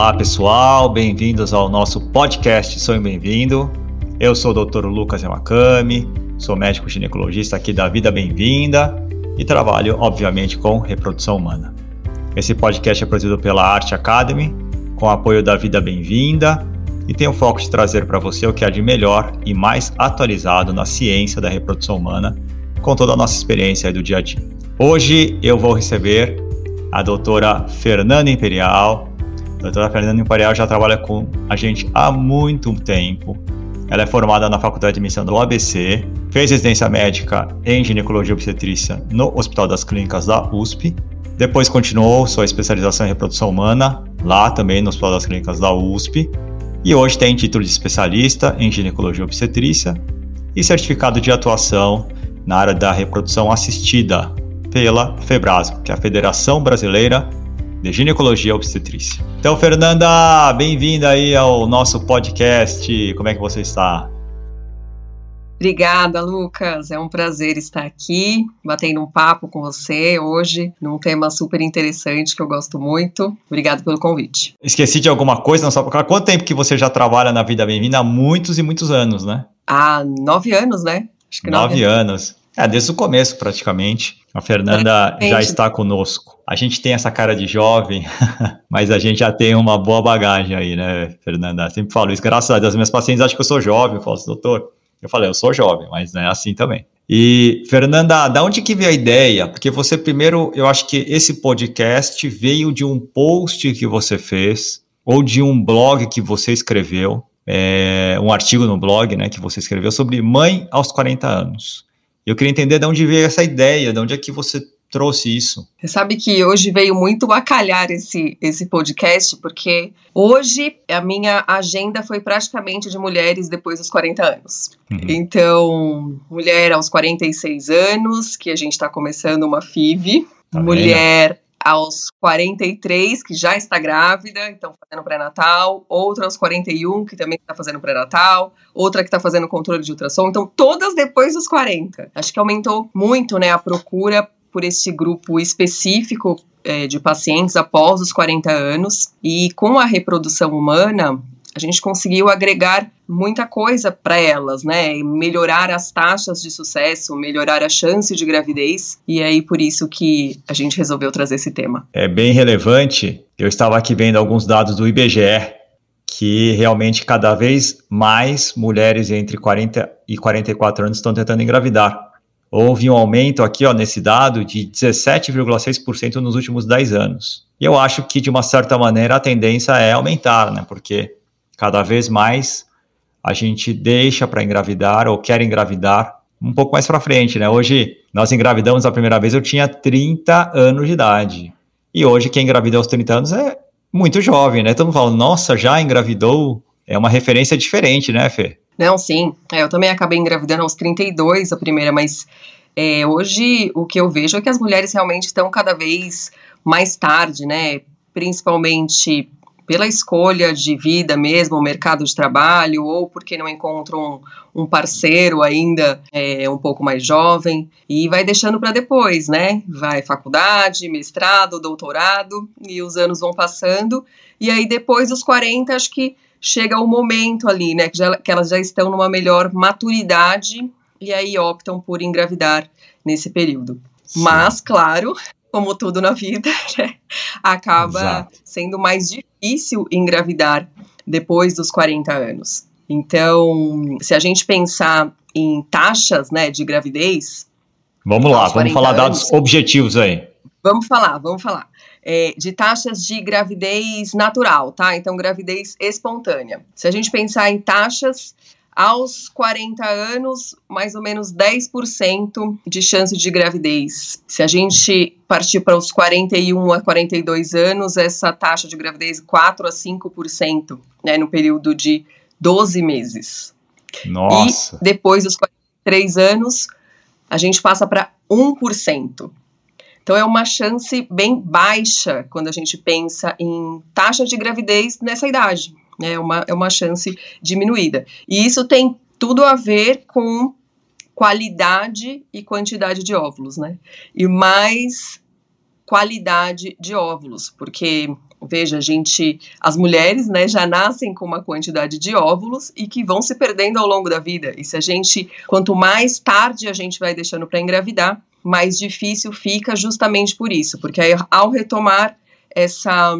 Olá pessoal, bem-vindos ao nosso podcast Sonho Bem-vindo. Eu sou o Dr. Lucas Yamakami, sou médico ginecologista aqui da Vida Bem-vinda e trabalho, obviamente, com reprodução humana. Esse podcast é produzido pela Arte Academy, com apoio da Vida Bem-vinda e tem o foco de trazer para você o que há de melhor e mais atualizado na ciência da reprodução humana, com toda a nossa experiência do dia a dia. Hoje eu vou receber a doutora Fernanda Imperial, a doutora Fernanda Imperial já trabalha com a gente há muito tempo. Ela é formada na Faculdade de Medicina do ABC, fez residência médica em ginecologia e obstetrícia no Hospital das Clínicas da USP. Depois continuou sua especialização em reprodução humana, lá também no Hospital das Clínicas da USP. E hoje tem título de especialista em ginecologia e obstetrícia e certificado de atuação na área da reprodução assistida pela FEBRASO, que é a Federação Brasileira de ginecologia obstetrícia. Então, Fernanda, bem-vinda aí ao nosso podcast. Como é que você está? Obrigada, Lucas. É um prazer estar aqui, batendo um papo com você hoje, num tema super interessante que eu gosto muito. Obrigado pelo convite. Esqueci de alguma coisa, não só Há quanto tempo que você já trabalha na Vida Bem-vinda? Há muitos e muitos anos, né? Há nove anos, né? Acho que nove, nove anos. É, desde o começo, praticamente. A Fernanda já está conosco. A gente tem essa cara de jovem, mas a gente já tem uma boa bagagem aí, né, Fernanda? Eu sempre falo isso. Graças a Deus, meus pacientes acham que eu sou jovem. Eu falo assim, doutor, eu falei, eu sou jovem, mas não é assim também. E, Fernanda, da onde que veio a ideia? Porque você, primeiro, eu acho que esse podcast veio de um post que você fez, ou de um blog que você escreveu, é, um artigo no blog, né, que você escreveu sobre mãe aos 40 anos. Eu queria entender de onde veio essa ideia, de onde é que você trouxe isso? Você sabe que hoje veio muito a calhar esse, esse podcast, porque hoje a minha agenda foi praticamente de mulheres depois dos 40 anos. Uhum. Então, mulher aos 46 anos, que a gente está começando uma FIV, tá mulher? Aos 43, que já está grávida, então fazendo pré-natal, outra aos 41, que também está fazendo pré-natal, outra que está fazendo controle de ultrassom, então todas depois dos 40. Acho que aumentou muito, né, a procura por esse grupo específico é, de pacientes após os 40 anos, e com a reprodução humana, a gente conseguiu agregar muita coisa para elas, né? Melhorar as taxas de sucesso, melhorar a chance de gravidez, e é aí por isso que a gente resolveu trazer esse tema. É bem relevante. Eu estava aqui vendo alguns dados do IBGE que realmente cada vez mais mulheres entre 40 e 44 anos estão tentando engravidar. Houve um aumento aqui ó, nesse dado de 17,6% nos últimos 10 anos. E eu acho que, de uma certa maneira, a tendência é aumentar, né? Porque cada vez mais a gente deixa para engravidar ou quer engravidar um pouco mais para frente, né? Hoje nós engravidamos a primeira vez, eu tinha 30 anos de idade. E hoje quem engravida aos 30 anos é muito jovem, né? Todo mundo fala, nossa, já engravidou? É uma referência diferente, né, Fê? Não, sim. É, eu também acabei engravidando aos 32, a primeira, mas é, hoje o que eu vejo é que as mulheres realmente estão cada vez mais tarde, né? Principalmente pela escolha de vida mesmo, mercado de trabalho, ou porque não encontram um, um parceiro ainda é, um pouco mais jovem, e vai deixando para depois, né? Vai faculdade, mestrado, doutorado, e os anos vão passando, e aí depois dos 40, acho que chega o momento ali, né? Que, já, que elas já estão numa melhor maturidade, e aí optam por engravidar nesse período. Sim. Mas, claro, como tudo na vida, né, acaba Exato. sendo mais difícil engravidar depois dos 40 anos. Então, se a gente pensar em taxas né, de gravidez. Vamos lá, vamos falar anos, dados objetivos aí. Vamos falar, vamos falar. É, de taxas de gravidez natural, tá? Então, gravidez espontânea. Se a gente pensar em taxas aos 40 anos, mais ou menos 10% de chance de gravidez. Se a gente partir para os 41 a 42 anos, essa taxa de gravidez 4 a 5%, né, no período de 12 meses. Nossa. E depois dos 43 anos, a gente passa para 1%. Então é uma chance bem baixa quando a gente pensa em taxa de gravidez nessa idade é uma, é uma chance diminuída. E isso tem tudo a ver com qualidade e quantidade de óvulos, né? E mais qualidade de óvulos, porque veja, a gente, as mulheres, né, já nascem com uma quantidade de óvulos e que vão se perdendo ao longo da vida. E se a gente, quanto mais tarde a gente vai deixando para engravidar, mais difícil fica justamente por isso, porque aí, ao retomar essa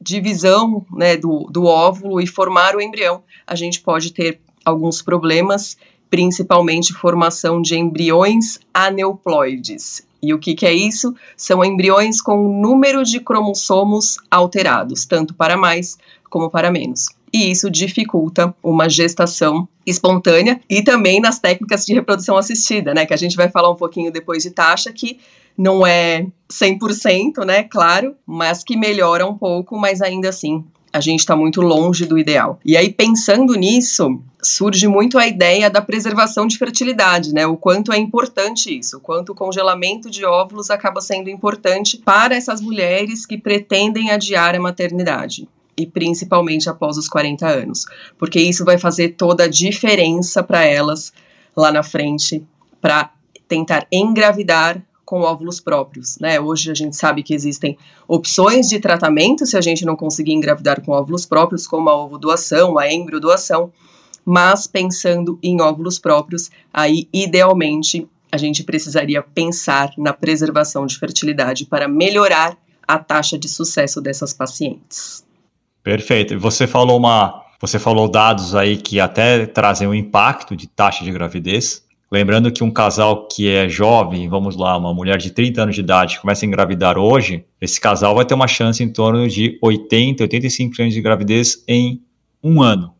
divisão né, do, do óvulo e formar o embrião, a gente pode ter alguns problemas, principalmente formação de embriões aneuploides. E o que, que é isso? São embriões com número de cromossomos alterados, tanto para mais como para menos. E isso dificulta uma gestação espontânea e também nas técnicas de reprodução assistida, né? Que a gente vai falar um pouquinho depois de taxa, que não é 100%, né? Claro, mas que melhora um pouco, mas ainda assim a gente está muito longe do ideal. E aí, pensando nisso, surge muito a ideia da preservação de fertilidade, né? O quanto é importante isso, o quanto o congelamento de óvulos acaba sendo importante para essas mulheres que pretendem adiar a maternidade. E principalmente após os 40 anos, porque isso vai fazer toda a diferença para elas lá na frente, para tentar engravidar com óvulos próprios, né? Hoje a gente sabe que existem opções de tratamento se a gente não conseguir engravidar com óvulos próprios, como a ovodoação, a embriodoação, mas pensando em óvulos próprios, aí idealmente a gente precisaria pensar na preservação de fertilidade para melhorar a taxa de sucesso dessas pacientes. Perfeito. Você falou uma, você falou dados aí que até trazem um impacto de taxa de gravidez. Lembrando que um casal que é jovem, vamos lá, uma mulher de 30 anos de idade, começa a engravidar hoje, esse casal vai ter uma chance em torno de 80, 85% de gravidez em um ano.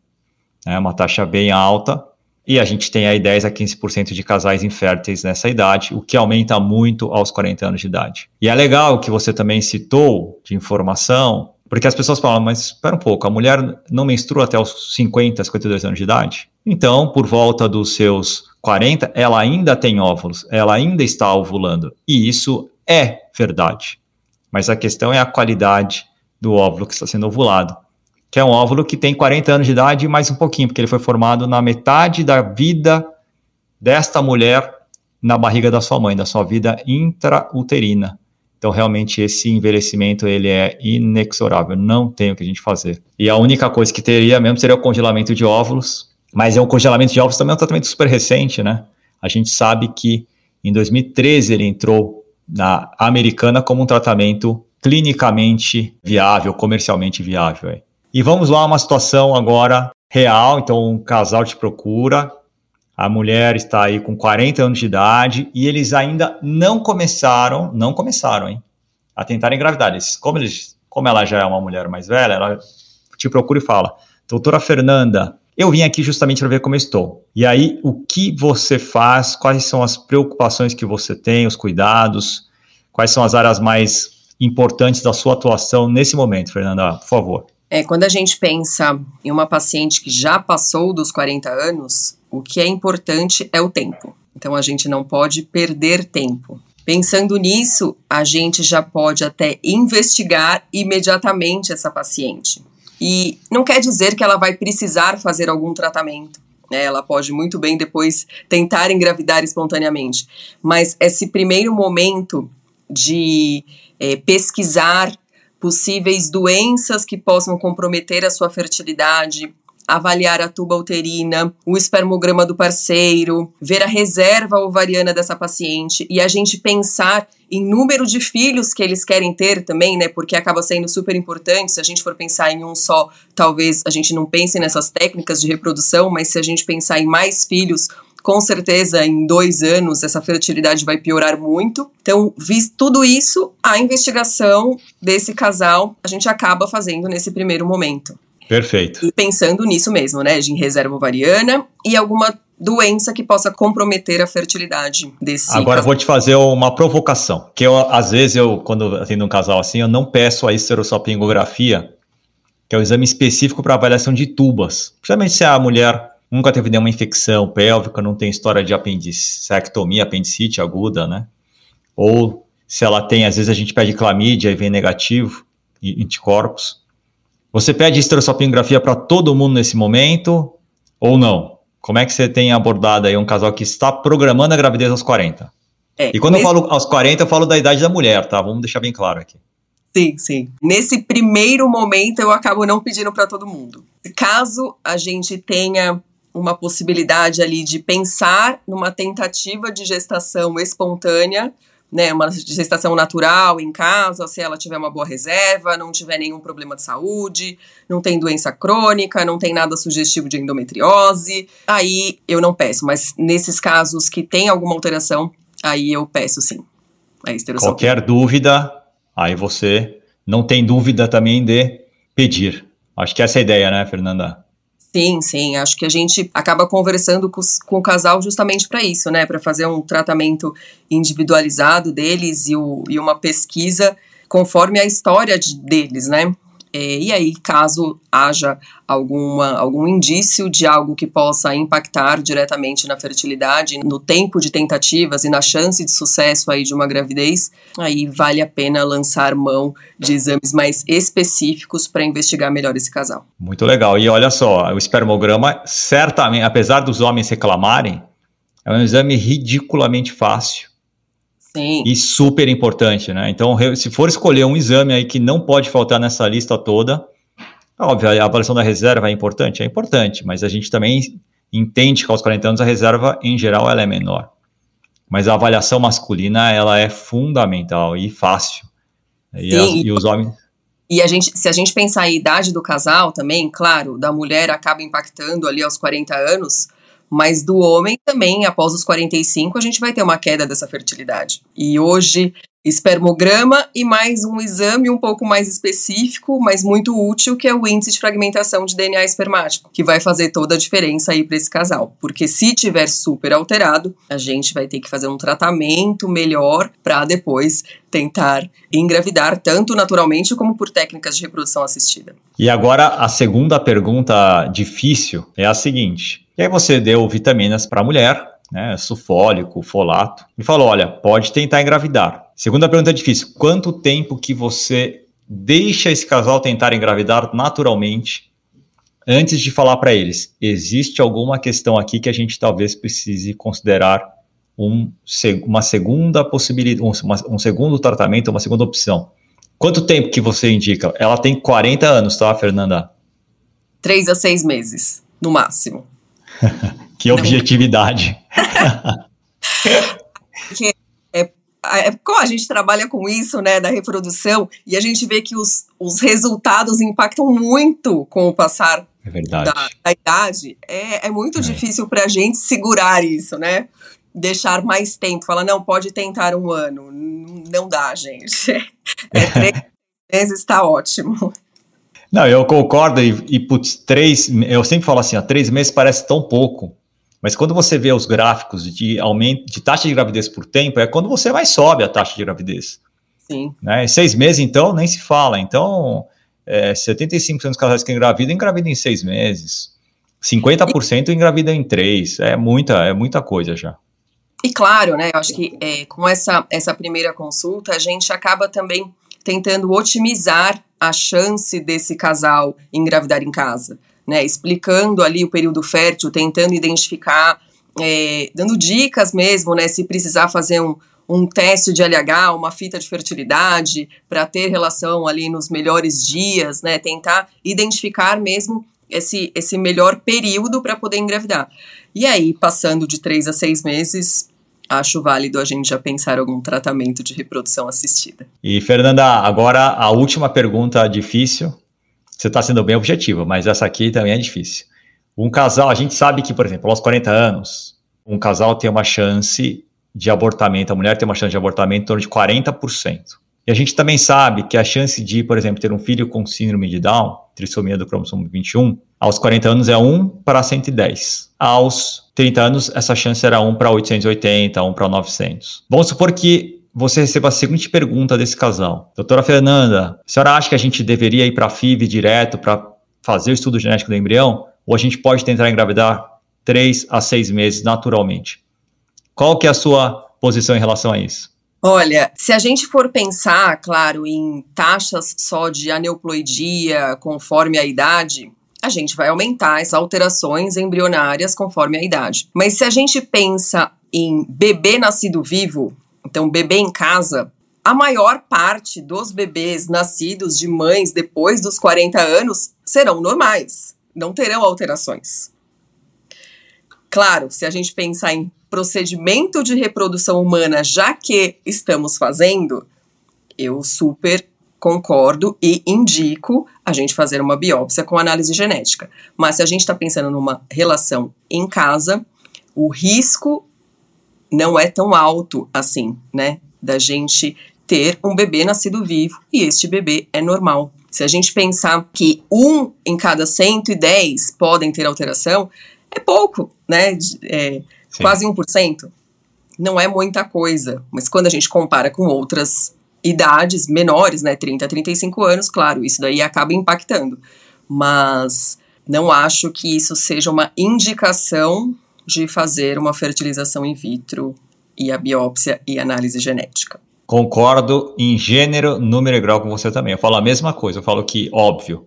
É uma taxa bem alta. E a gente tem aí 10 a 15% de casais inférteis nessa idade, o que aumenta muito aos 40 anos de idade. E é legal que você também citou de informação, porque as pessoas falam, mas espera um pouco, a mulher não menstrua até os 50, 52 anos de idade? Então, por volta dos seus 40, ela ainda tem óvulos, ela ainda está ovulando. E isso é verdade. Mas a questão é a qualidade do óvulo que está sendo ovulado. Que é um óvulo que tem 40 anos de idade e mais um pouquinho, porque ele foi formado na metade da vida desta mulher na barriga da sua mãe, da sua vida intrauterina. Então, realmente, esse envelhecimento ele é inexorável, não tem o que a gente fazer. E a única coisa que teria mesmo seria o congelamento de óvulos, mas é um congelamento de ovos também é um tratamento super recente, né? A gente sabe que em 2013 ele entrou na americana como um tratamento clinicamente viável, comercialmente viável. E vamos lá, uma situação agora real. Então, um casal te procura, a mulher está aí com 40 anos de idade e eles ainda não começaram, não começaram, hein, a tentar engravidar. Eles, como, eles, como ela já é uma mulher mais velha, ela te procura e fala: Doutora Fernanda, eu vim aqui justamente para ver como eu estou. E aí, o que você faz? Quais são as preocupações que você tem, os cuidados? Quais são as áreas mais importantes da sua atuação nesse momento, Fernanda? Por favor. É, quando a gente pensa em uma paciente que já passou dos 40 anos, o que é importante é o tempo. Então a gente não pode perder tempo. Pensando nisso, a gente já pode até investigar imediatamente essa paciente. E não quer dizer que ela vai precisar fazer algum tratamento. Né? Ela pode muito bem depois tentar engravidar espontaneamente. Mas esse primeiro momento de é, pesquisar possíveis doenças que possam comprometer a sua fertilidade, avaliar a tuba uterina, o espermograma do parceiro, ver a reserva ovariana dessa paciente e a gente pensar em número de filhos que eles querem ter também, né? Porque acaba sendo super importante. Se a gente for pensar em um só, talvez a gente não pense nessas técnicas de reprodução, mas se a gente pensar em mais filhos, com certeza em dois anos essa fertilidade vai piorar muito. Então, visto tudo isso, a investigação desse casal a gente acaba fazendo nesse primeiro momento. Perfeito. E pensando nisso mesmo, né, de reserva ovariana e alguma doença que possa comprometer a fertilidade desse. Agora eu vou te fazer uma provocação, que eu às vezes eu quando atendo um casal assim, eu não peço a esterossalpingografia, que é o um exame específico para avaliação de tubas. Principalmente se a mulher nunca teve nenhuma infecção pélvica, não tem história de apendicectomia, apendicite aguda, né? Ou se ela tem, às vezes a gente pede clamídia e vem negativo, anticorpos. Você pede esterossalpingografia para todo mundo nesse momento ou não? Como é que você tem abordado aí um casal que está programando a gravidez aos 40? É, e quando nesse... eu falo aos 40, eu falo da idade da mulher, tá? Vamos deixar bem claro aqui. Sim, sim. Nesse primeiro momento, eu acabo não pedindo para todo mundo. Caso a gente tenha uma possibilidade ali de pensar numa tentativa de gestação espontânea, né, uma gestação natural em casa, se ela tiver uma boa reserva, não tiver nenhum problema de saúde, não tem doença crônica, não tem nada sugestivo de endometriose, aí eu não peço. Mas nesses casos que tem alguma alteração, aí eu peço sim. Qualquer dúvida, aí você não tem dúvida também de pedir. Acho que essa é a ideia, né, Fernanda? Sim, sim. Acho que a gente acaba conversando com, com o casal justamente para isso, né? Para fazer um tratamento individualizado deles e, o, e uma pesquisa conforme a história de, deles, né? É, e aí, caso haja alguma, algum indício de algo que possa impactar diretamente na fertilidade, no tempo de tentativas e na chance de sucesso aí de uma gravidez, aí vale a pena lançar mão de exames mais específicos para investigar melhor esse casal. Muito legal. E olha só, o espermograma, certamente, apesar dos homens reclamarem, é um exame ridiculamente fácil Sim. E super importante, né? Então, se for escolher um exame aí que não pode faltar nessa lista toda, óbvio, a avaliação da reserva é importante? É importante, mas a gente também entende que aos 40 anos a reserva, em geral, ela é menor. Mas a avaliação masculina, ela é fundamental e fácil. E, Sim, as, e os homens... E a gente, se a gente pensar a idade do casal também, claro, da mulher acaba impactando ali aos 40 anos, mas do homem também, após os 45, a gente vai ter uma queda dessa fertilidade. E hoje, espermograma e mais um exame um pouco mais específico, mas muito útil, que é o índice de fragmentação de DNA espermático, que vai fazer toda a diferença aí para esse casal. Porque se tiver super alterado, a gente vai ter que fazer um tratamento melhor para depois tentar engravidar, tanto naturalmente como por técnicas de reprodução assistida. E agora a segunda pergunta difícil é a seguinte: e aí você deu vitaminas para a mulher, né, sulfólico, folato, e falou, olha, pode tentar engravidar. Segunda pergunta difícil, quanto tempo que você deixa esse casal tentar engravidar naturalmente antes de falar para eles, existe alguma questão aqui que a gente talvez precise considerar um, uma segunda possibilidade, um, um segundo tratamento, uma segunda opção. Quanto tempo que você indica? Ela tem 40 anos, tá, Fernanda? Três a seis meses, no máximo. que objetividade. Porque é, é, como a gente trabalha com isso, né, da reprodução, e a gente vê que os, os resultados impactam muito com o passar é da, da, idade, é, é muito é. difícil para a gente segurar isso, né? Deixar mais tempo, falar, não, pode tentar um ano. Não dá, gente. É, três meses está ótimo. Não, eu concordo e, e putz, três, eu sempre falo assim, ó, três meses parece tão pouco, mas quando você vê os gráficos de aumento de taxa de gravidez por tempo, é quando você mais sobe a taxa de gravidez. Sim. Né? Seis meses, então, nem se fala. Então, é, 75% dos casais que engravidam, engravidam em seis meses. 50% engravidam em três. É muita, é muita coisa já. E claro, né? Eu acho que é, com essa, essa primeira consulta, a gente acaba também tentando otimizar a chance desse casal engravidar em casa, né? Explicando ali o período fértil, tentando identificar, é, dando dicas mesmo, né? Se precisar fazer um, um teste de LH, uma fita de fertilidade, para ter relação ali nos melhores dias, né? Tentar identificar mesmo esse, esse melhor período para poder engravidar. E aí, passando de três a seis meses, acho válido a gente já pensar algum tratamento de reprodução assistida. E Fernanda, agora a última pergunta difícil. Você está sendo bem objetiva, mas essa aqui também é difícil. Um casal, a gente sabe que, por exemplo, aos 40 anos, um casal tem uma chance de abortamento, a mulher tem uma chance de abortamento em torno de 40%. E a gente também sabe que a chance de, por exemplo, ter um filho com síndrome de Down, trissomia do cromossomo 21, aos 40 anos é 1 para 110. Aos 30 anos, essa chance era 1 para 880, 1 para 900. Vamos supor que você receba a seguinte pergunta desse casal. Doutora Fernanda, a senhora acha que a gente deveria ir para a FIV direto para fazer o estudo genético do embrião? Ou a gente pode tentar engravidar 3 a 6 meses naturalmente? Qual que é a sua posição em relação a isso? Olha, se a gente for pensar, claro, em taxas só de aneuploidia conforme a idade, a gente vai aumentar as alterações embrionárias conforme a idade. Mas se a gente pensa em bebê nascido vivo, Então, bebê em casa, a maior parte dos bebês nascidos de mães depois dos 40 anos serão normais, não terão alterações. Claro, se a gente pensar em procedimento de reprodução humana, já que estamos fazendo, eu super concordo e indico a gente fazer uma biópsia com análise genética. Mas se a gente está pensando numa relação em casa, o risco não é tão alto assim, né? Da gente ter um bebê nascido vivo e este bebê é normal. Se a gente pensar que um em cada 110 podem ter alteração, é pouco, né? É, quase 1%. Não é muita coisa, mas quando a gente compara com outras idades menores, né, 30 a 35 anos, claro, isso daí acaba impactando. Mas não acho que isso seja uma indicação de fazer uma fertilização in vitro e a biópsia e análise genética. Concordo em gênero, número e grau com você também. Eu falo a mesma coisa, eu falo que, óbvio,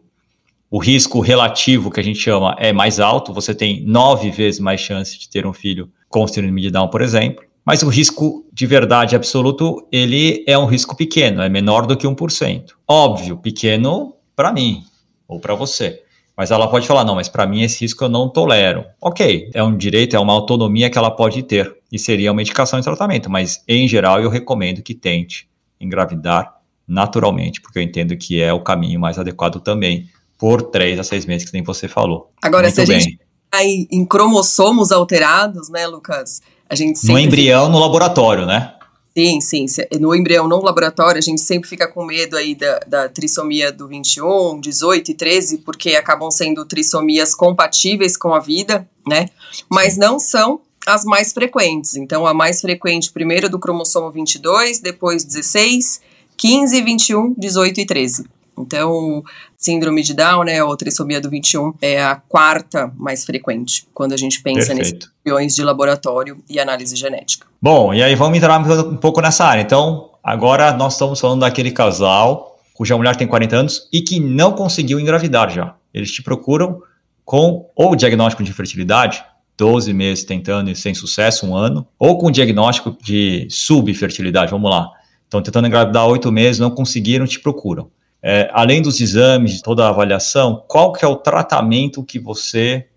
o risco relativo que a gente chama é mais alto, você tem nove vezes mais chance de ter um filho com síndrome de Down, por exemplo. Mas o risco de verdade absoluto, ele é um risco pequeno, é menor do que 1%. Óbvio, pequeno para mim ou para você. Mas ela pode falar, não, mas para mim esse risco eu não tolero. Ok, é um direito, é uma autonomia que ela pode ter e seria uma indicação de tratamento, mas em geral eu recomendo que tente engravidar naturalmente, porque eu entendo que é o caminho mais adequado também, por três a seis meses, que nem você falou. Agora, Muito se a bem. gente aí em cromossomos alterados, né, Lucas? A gente no embrião no laboratório, né? Sim, sim. No embrião no laboratório, a gente sempre fica com medo aí da, da trissomia do 21, 18 e 13, porque acabam sendo trissomias compatíveis com a vida, né? Mas não são as mais frequentes. Então, a mais frequente, primeiro do cromossomo 22, depois 16, 15, 21, 18 e 13. Então, síndrome de Down, né, ou trissomia do 21, é a quarta mais frequente quando a gente pensa Perfeito. nesses milhões de laboratório e análise genética. Bom, e aí vamos entrar um pouco nessa área. Então, agora nós estamos falando daquele casal cuja mulher tem 40 anos e que não conseguiu engravidar já. Eles te procuram com ou diagnóstico de fertilidade, 12 meses tentando e sem sucesso, um ano, ou com diagnóstico de subfertilidade, vamos lá. Estão tentando engravidar oito meses, não conseguiram, te procuram é, além dos exames, toda a avaliação, qual que é o tratamento que você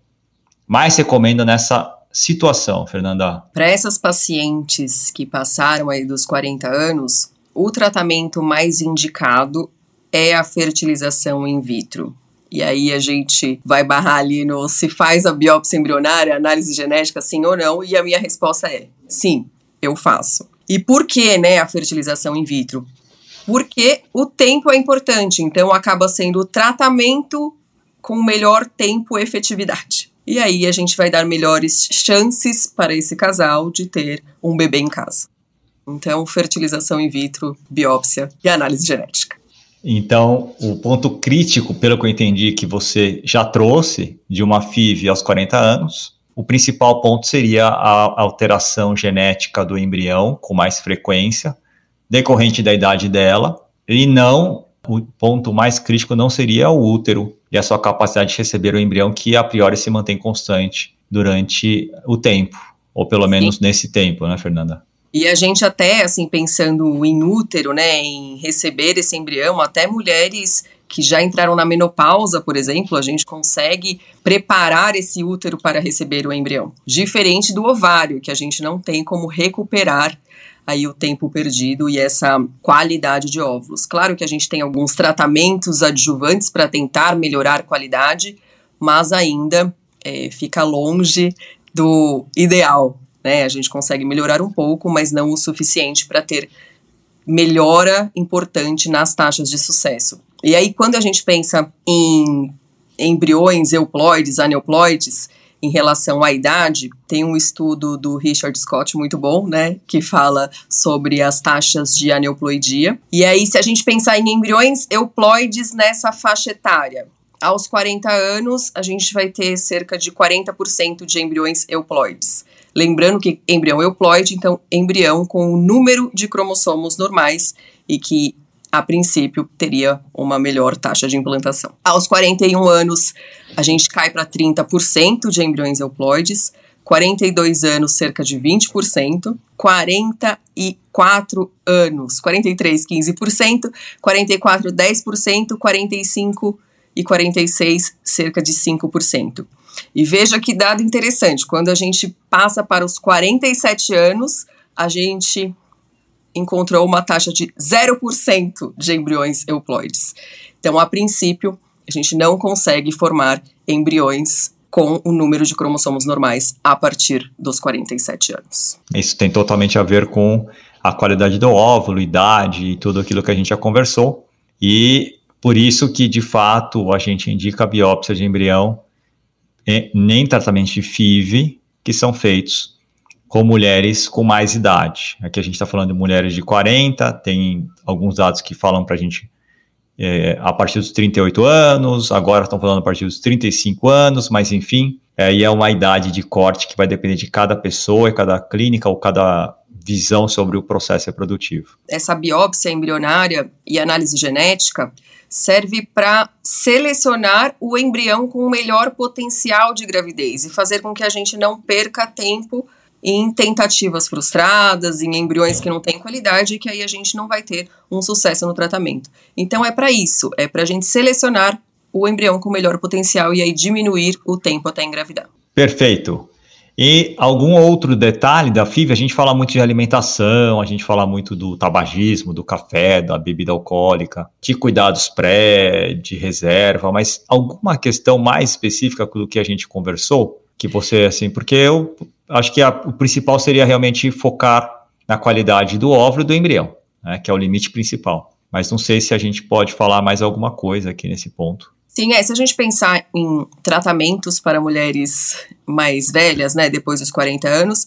mais recomenda nessa situação, Fernanda? Para essas pacientes que passaram aí dos 40 anos, o tratamento mais indicado é a fertilização in vitro. E aí a gente vai barrar ali no se faz a biópsia embrionária, análise genética, sim ou não, e a minha resposta é sim, eu faço. E por que, né, a fertilização in vitro? Porque o tempo é importante, então acaba sendo o tratamento com melhor tempo e efetividade. E aí a gente vai dar melhores chances para esse casal de ter um bebê em casa. Então, fertilização in vitro, biópsia e análise genética. Então, o ponto crítico, pelo que eu entendi, que você já trouxe de uma FIV aos 40 anos, o principal ponto seria a alteração genética do embrião com mais frequência, decorrente da idade dela, e não, o ponto mais crítico não seria o útero e a sua capacidade de receber o embrião, que a priori se mantém constante durante o tempo, ou pelo menos Sim. nesse tempo, né, Fernanda? E a gente até, assim, pensando em útero, né, em receber esse embrião, até mulheres que já entraram na menopausa, por exemplo, a gente consegue preparar esse útero para receber o embrião. Diferente do ovário, que a gente não tem como recuperar aí o tempo perdido e essa qualidade de óvulos. Claro que a gente tem alguns tratamentos adjuvantes para tentar melhorar a qualidade, mas ainda é, fica longe do ideal. Né? A gente consegue melhorar um pouco, mas não o suficiente para ter melhora importante nas taxas de sucesso. E aí, quando a gente pensa em embriões euploides, aneuploides, em relação à idade, tem um estudo do Richard Scott muito bom, né, que fala sobre as taxas de aneuploidia. E aí, se a gente pensar em embriões euploides nessa faixa etária, aos 40 anos, a gente vai ter cerca de 40% de embriões euploides. Lembrando que embrião euploide, então, embrião com o número de cromossomos normais e que a princípio, teria uma melhor taxa de implantação. Aos 41 anos, a gente cai para 30% de embriões euploides, 42 anos, cerca de 20%, 40 44 anos. 43, 15%, 44, 10%, 45 e 46, cerca de 5%. E veja que dado interessante, quando a gente passa para os 47 anos, a gente encontrou uma taxa de 0% de embriões euploides. Então, a princípio, a gente não consegue formar embriões com o número de cromossomos normais a partir dos 47 anos. Isso tem totalmente a ver com a qualidade do óvulo, idade e tudo aquilo que a gente já conversou. E por isso que, de fato, a gente indica a biópsia de embrião nem tratamento de FIV, que são feitos com mulheres com mais idade. Aqui a gente está falando de mulheres de 40, tem alguns dados que falam para a gente é, a partir dos 38 anos, agora estão falando a partir dos 35 anos, mas enfim, aí é uma idade de corte que vai depender de cada pessoa cada clínica ou cada visão sobre o processo reprodutivo. Essa biópsia embrionária e análise genética serve para selecionar o embrião com o melhor potencial de gravidez e fazer com que a gente não perca tempo em tentativas frustradas, em embriões que não têm qualidade, que aí a gente não vai ter um sucesso no tratamento. Então é para isso, é para a gente selecionar o embrião com melhor potencial e aí diminuir o tempo até engravidar. Perfeito. E algum outro detalhe da FIV, a gente fala muito de alimentação, a gente fala muito do tabagismo, do café, da bebida alcoólica, de cuidados pré, de reserva, mas alguma questão mais específica do que a gente conversou? Que você, assim, porque eu acho que a, o principal seria realmente focar na qualidade do óvulo e do embrião, né, que é o limite principal. Mas não sei se a gente pode falar mais alguma coisa aqui nesse ponto. Sim, é, se a gente pensar em tratamentos para mulheres mais velhas, né, depois dos 40 anos,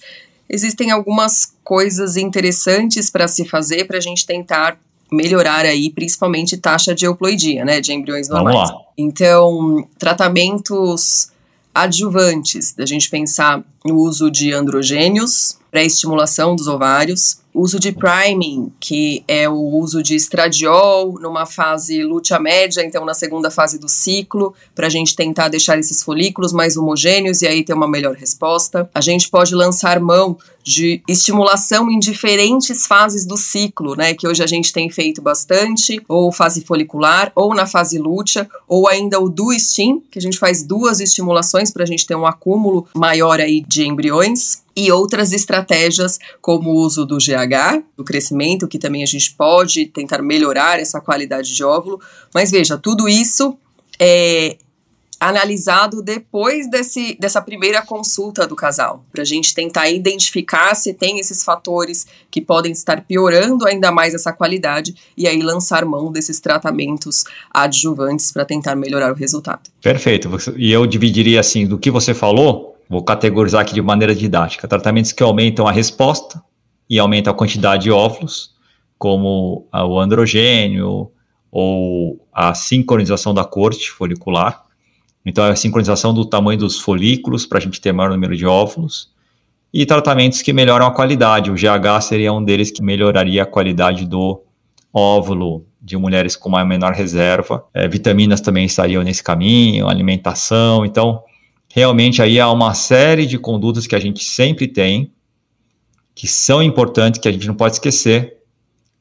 existem algumas coisas interessantes para se fazer para a gente tentar melhorar aí, principalmente taxa de euploidia, né, de embriões normais. Vamos lá. Então, tratamentos adjuvantes, da gente pensar no uso de androgênios, pré-estimulação dos ovários, uso de priming, que é o uso de estradiol numa fase lútea média, então na segunda fase do ciclo, para a gente tentar deixar esses folículos mais homogêneos e aí ter uma melhor resposta. A gente pode lançar mão de estimulação em diferentes fases do ciclo, né, que hoje a gente tem feito bastante, ou fase folicular, ou na fase lútea, ou ainda o do stim, que a gente faz duas estimulações para a gente ter um acúmulo maior aí de embriões e outras estratégias como o uso do GH, do crescimento, que também a gente pode tentar melhorar essa qualidade de óvulo. Mas veja, tudo isso é analisado depois desse, dessa primeira consulta do casal, para a gente tentar identificar se tem esses fatores que podem estar piorando ainda mais essa qualidade e aí lançar mão desses tratamentos adjuvantes para tentar melhorar o resultado. Perfeito. E eu dividiria assim do que você falou vou categorizar aqui de maneira didática, tratamentos que aumentam a resposta e aumentam a quantidade de óvulos, como o androgênio ou a sincronização da corte folicular. Então, é a sincronização do tamanho dos folículos para a gente ter maior número de óvulos. E tratamentos que melhoram a qualidade. O GH seria um deles que melhoraria a qualidade do óvulo de mulheres com uma menor reserva. É, vitaminas também estariam nesse caminho, alimentação. Então, realmente aí há uma série de condutas que a gente sempre tem, que são importantes, que a gente não pode esquecer,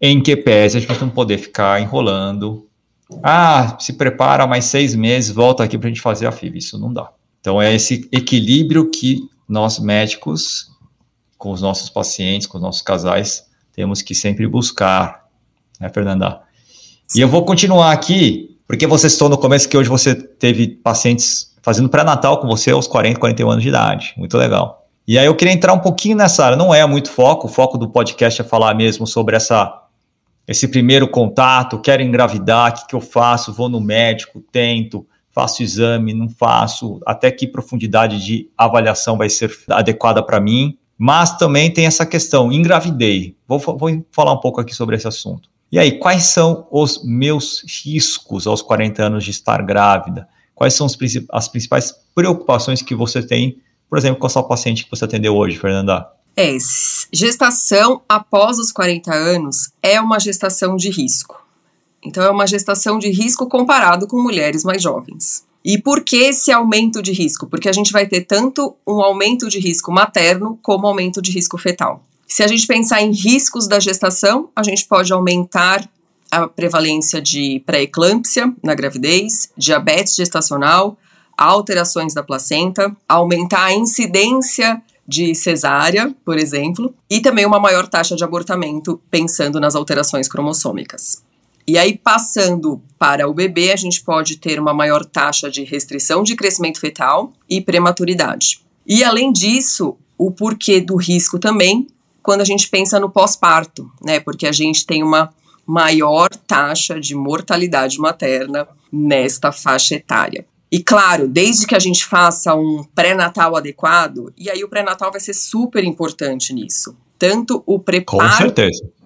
em que pese a gente não poder ficar enrolando. Ah, se prepara mais seis meses, volta aqui para a gente fazer a FIV. Isso não dá. Então é esse equilíbrio que nós médicos, com os nossos pacientes, com os nossos casais, temos que sempre buscar, né, Fernanda? E eu vou continuar aqui, porque você citou no começo que hoje você teve pacientes fazendo pré-natal com você aos 40, 41 anos de idade. Muito legal. E aí eu queria entrar um pouquinho nessa área. Não é muito foco, o foco do podcast é falar mesmo sobre essa esse primeiro contato, quero engravidar, o que, que eu faço? Vou no médico, tento, faço exame, não faço, até que profundidade de avaliação vai ser adequada para mim. Mas também tem essa questão, engravidei. Vou, vou falar um pouco aqui sobre esse assunto. E aí, quais são os meus riscos aos 40 anos de estar grávida? Quais são as principais preocupações que você tem, por exemplo, com a sua paciente que você atendeu hoje, Fernanda? É, gestação após os 40 anos é uma gestação de risco. Então, é uma gestação de risco comparado com mulheres mais jovens. E por que esse aumento de risco? Porque a gente vai ter tanto um aumento de risco materno como aumento de risco fetal. Se a gente pensar em riscos da gestação, a gente pode aumentar a prevalência de pré-eclâmpsia na gravidez, diabetes gestacional, alterações da placenta, aumentar a incidência de cesárea, por exemplo, e também uma maior taxa de abortamento, pensando nas alterações cromossômicas. E aí, passando para o bebê, a gente pode ter uma maior taxa de restrição de crescimento fetal e prematuridade. E além disso, o porquê do risco também, quando a gente pensa no pós-parto, né? Porque a gente tem uma maior taxa de mortalidade materna nesta faixa etária. E claro, desde que a gente faça um pré-natal adequado, e aí o pré-natal vai ser super importante nisso. Tanto o preparo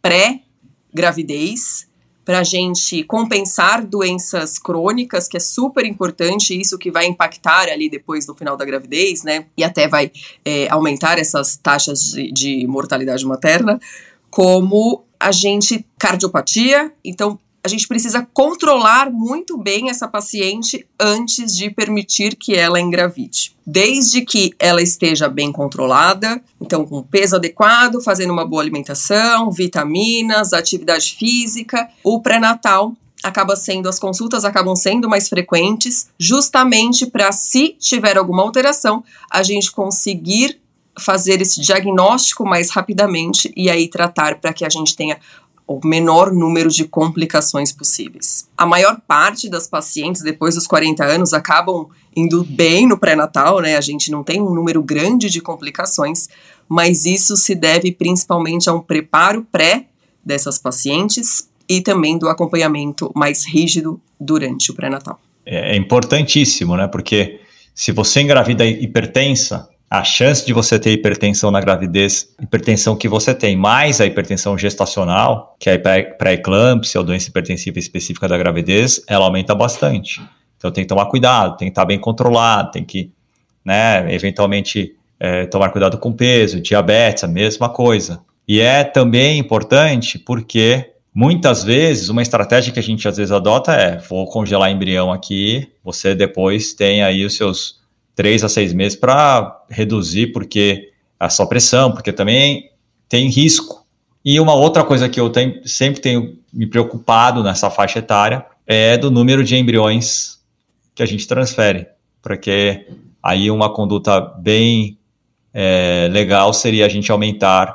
pré-gravidez, para a gente compensar doenças crônicas, que é super importante, isso que vai impactar ali depois no final da gravidez, né? E até vai é, aumentar essas taxas de, de mortalidade materna, como a gente cardiopatia, então a gente precisa controlar muito bem essa paciente antes de permitir que ela engravide. Desde que ela esteja bem controlada, então com peso adequado, fazendo uma boa alimentação, vitaminas, atividade física, o pré-natal acaba sendo as consultas acabam sendo mais frequentes, justamente para se tiver alguma alteração, a gente conseguir fazer esse diagnóstico mais rapidamente e aí tratar para que a gente tenha o menor número de complicações possíveis. A maior parte das pacientes depois dos 40 anos acabam indo bem no pré-natal, né? A gente não tem um número grande de complicações, mas isso se deve principalmente a um preparo pré dessas pacientes e também do acompanhamento mais rígido durante o pré-natal. É, é importantíssimo, né? Porque se você engravida hipertensa, a chance de você ter hipertensão na gravidez, hipertensão que você tem, mais a hipertensão gestacional, que é pré-eclâmpsia ou doença hipertensiva específica da gravidez, ela aumenta bastante. Então tem que tomar cuidado, tem que estar bem controlado, tem que, né, eventualmente é, tomar cuidado com peso, diabetes, a mesma coisa. E é também importante porque muitas vezes uma estratégia que a gente às vezes adota é: vou congelar embrião aqui, você depois tem aí os seus três a seis meses para reduzir porque a sua pressão, porque também tem risco. E uma outra coisa que eu tenho, sempre tenho me preocupado nessa faixa etária é do número de embriões que a gente transfere, porque aí uma conduta bem é, legal seria a gente aumentar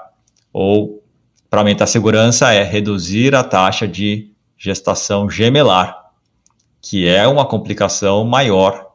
ou para aumentar a segurança é reduzir a taxa de gestação gemelar, que é uma complicação maior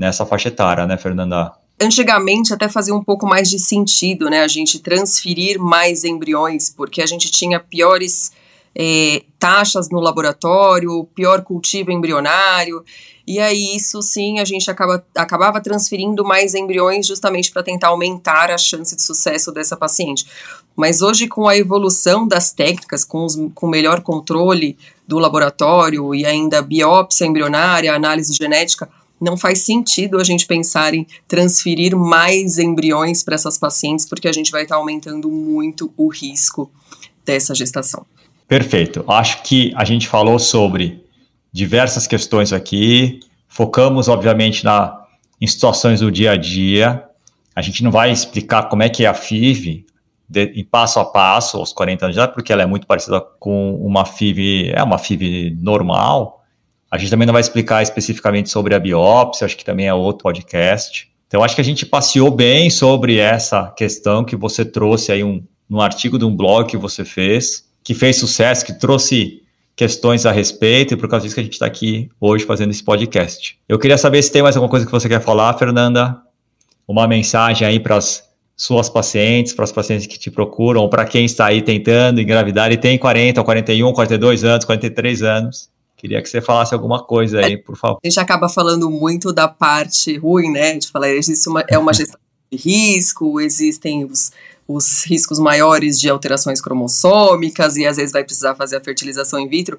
nessa faixa etária, né, Fernanda? Antigamente até fazia um pouco mais de sentido, né, a gente transferir mais embriões, porque a gente tinha piores é, taxas no laboratório, pior cultivo embrionário, e aí isso sim a gente acaba, acabava transferindo mais embriões justamente para tentar aumentar a chance de sucesso dessa paciente. Mas hoje, com a evolução das técnicas, com, os, com melhor controle do laboratório e ainda biópsia embrionária, análise genética, não faz sentido a gente pensar em transferir mais embriões para essas pacientes, porque a gente vai estar tá aumentando muito o risco dessa gestação. Perfeito. Acho que a gente falou sobre diversas questões aqui, focamos, obviamente, na, em situações do dia a dia. A gente não vai explicar como é que é a FIV de, em passo a passo aos 40 anos já, porque ela é muito parecida com uma FIV, é uma FIV normal, a gente também não vai explicar especificamente sobre a biópsia, acho que também é outro podcast. Então, acho que a gente passeou bem sobre essa questão que você trouxe aí um, num artigo de um blog que você fez, que fez sucesso, que trouxe questões a respeito, e por causa disso que a gente está aqui hoje fazendo esse podcast. Eu queria saber se tem mais alguma coisa que você quer falar, Fernanda. Uma mensagem aí para as suas pacientes, para as pacientes que te procuram, para quem está aí tentando engravidar e tem 40, 41, 42 anos, 43 anos. Queria que você falasse alguma coisa aí, por favor. A gente acaba falando muito da parte ruim, né? De falar, existe uma, é uma gestão de risco, existem os, os riscos maiores de alterações cromossômicas e às vezes vai precisar fazer a fertilização in vitro.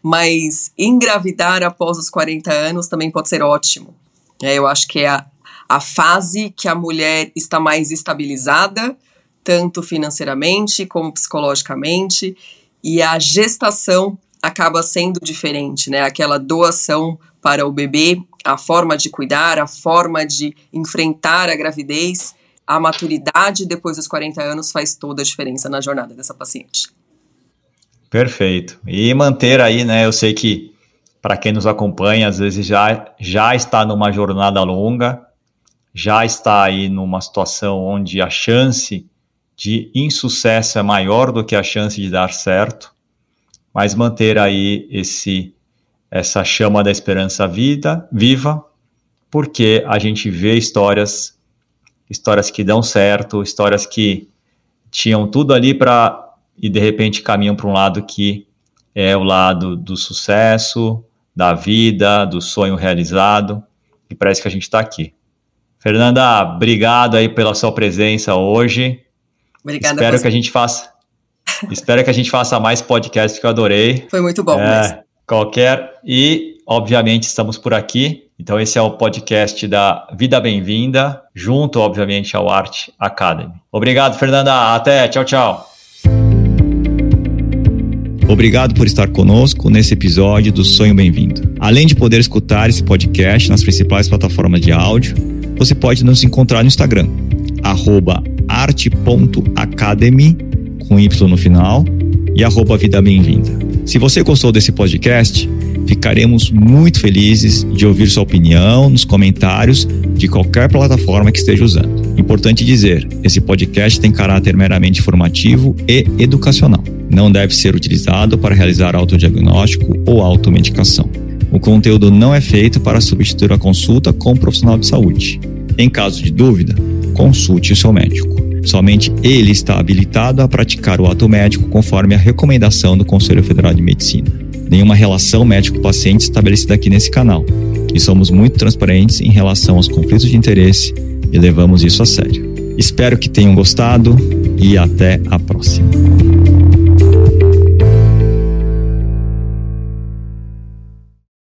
Mas engravidar após os 40 anos também pode ser ótimo. É, eu acho que é a, a fase que a mulher está mais estabilizada, tanto financeiramente como psicologicamente, e a gestação acaba sendo diferente, né? Aquela doação para o bebê, a forma de cuidar, a forma de enfrentar a gravidez a maturidade depois dos 40 anos faz toda a diferença na jornada dessa paciente. Perfeito. E manter aí, né? Eu sei que para quem nos acompanha, às vezes já, já está numa jornada longa, já está aí numa situação onde a chance de insucesso é maior do que a chance de dar certo, mas manter aí esse essa chama da esperança vida, viva, porque a gente vê histórias histórias que dão certo, histórias que tinham tudo ali para e de repente caminham para um lado que é o lado do sucesso, da vida, do sonho realizado, e parece que a gente está aqui. Fernanda, obrigado aí pela sua presença hoje. Obrigada. Espero que a gente faça. Espero que a gente faça mais podcasts que eu adorei. Foi muito bom. É, qualquer e obviamente estamos por aqui. Então esse é o podcast da Vida Bem-vinda, junto obviamente ao Art Academy. Obrigado, Fernanda. Até. Tchau, tchau. Obrigado por estar conosco nesse episódio do Sonho Bem-vindo. Além de poder escutar esse podcast nas principais plataformas de áudio, você pode nos encontrar no Instagram, arte.academy, com Y no final, e arroba Vida Bem-vinda. Se você gostou desse podcast, ficaremos muito felizes de ouvir sua opinião nos comentários de qualquer plataforma que esteja usando. Importante dizer, esse podcast tem caráter meramente informativo e educacional não deve ser utilizado para realizar autodiagnóstico ou automedicação. O conteúdo não é feito para substituir a consulta com um profissional de saúde. Em caso de dúvida, consulte o seu médico. Somente ele está habilitado a praticar o ato médico conforme a recomendação do Conselho Federal de Medicina. Nenhuma relação médico-paciente estabelecida aqui nesse canal. E somos muito transparentes em relação aos conflitos de interesse e levamos isso a sério. Espero que tenham gostado e até a próxima.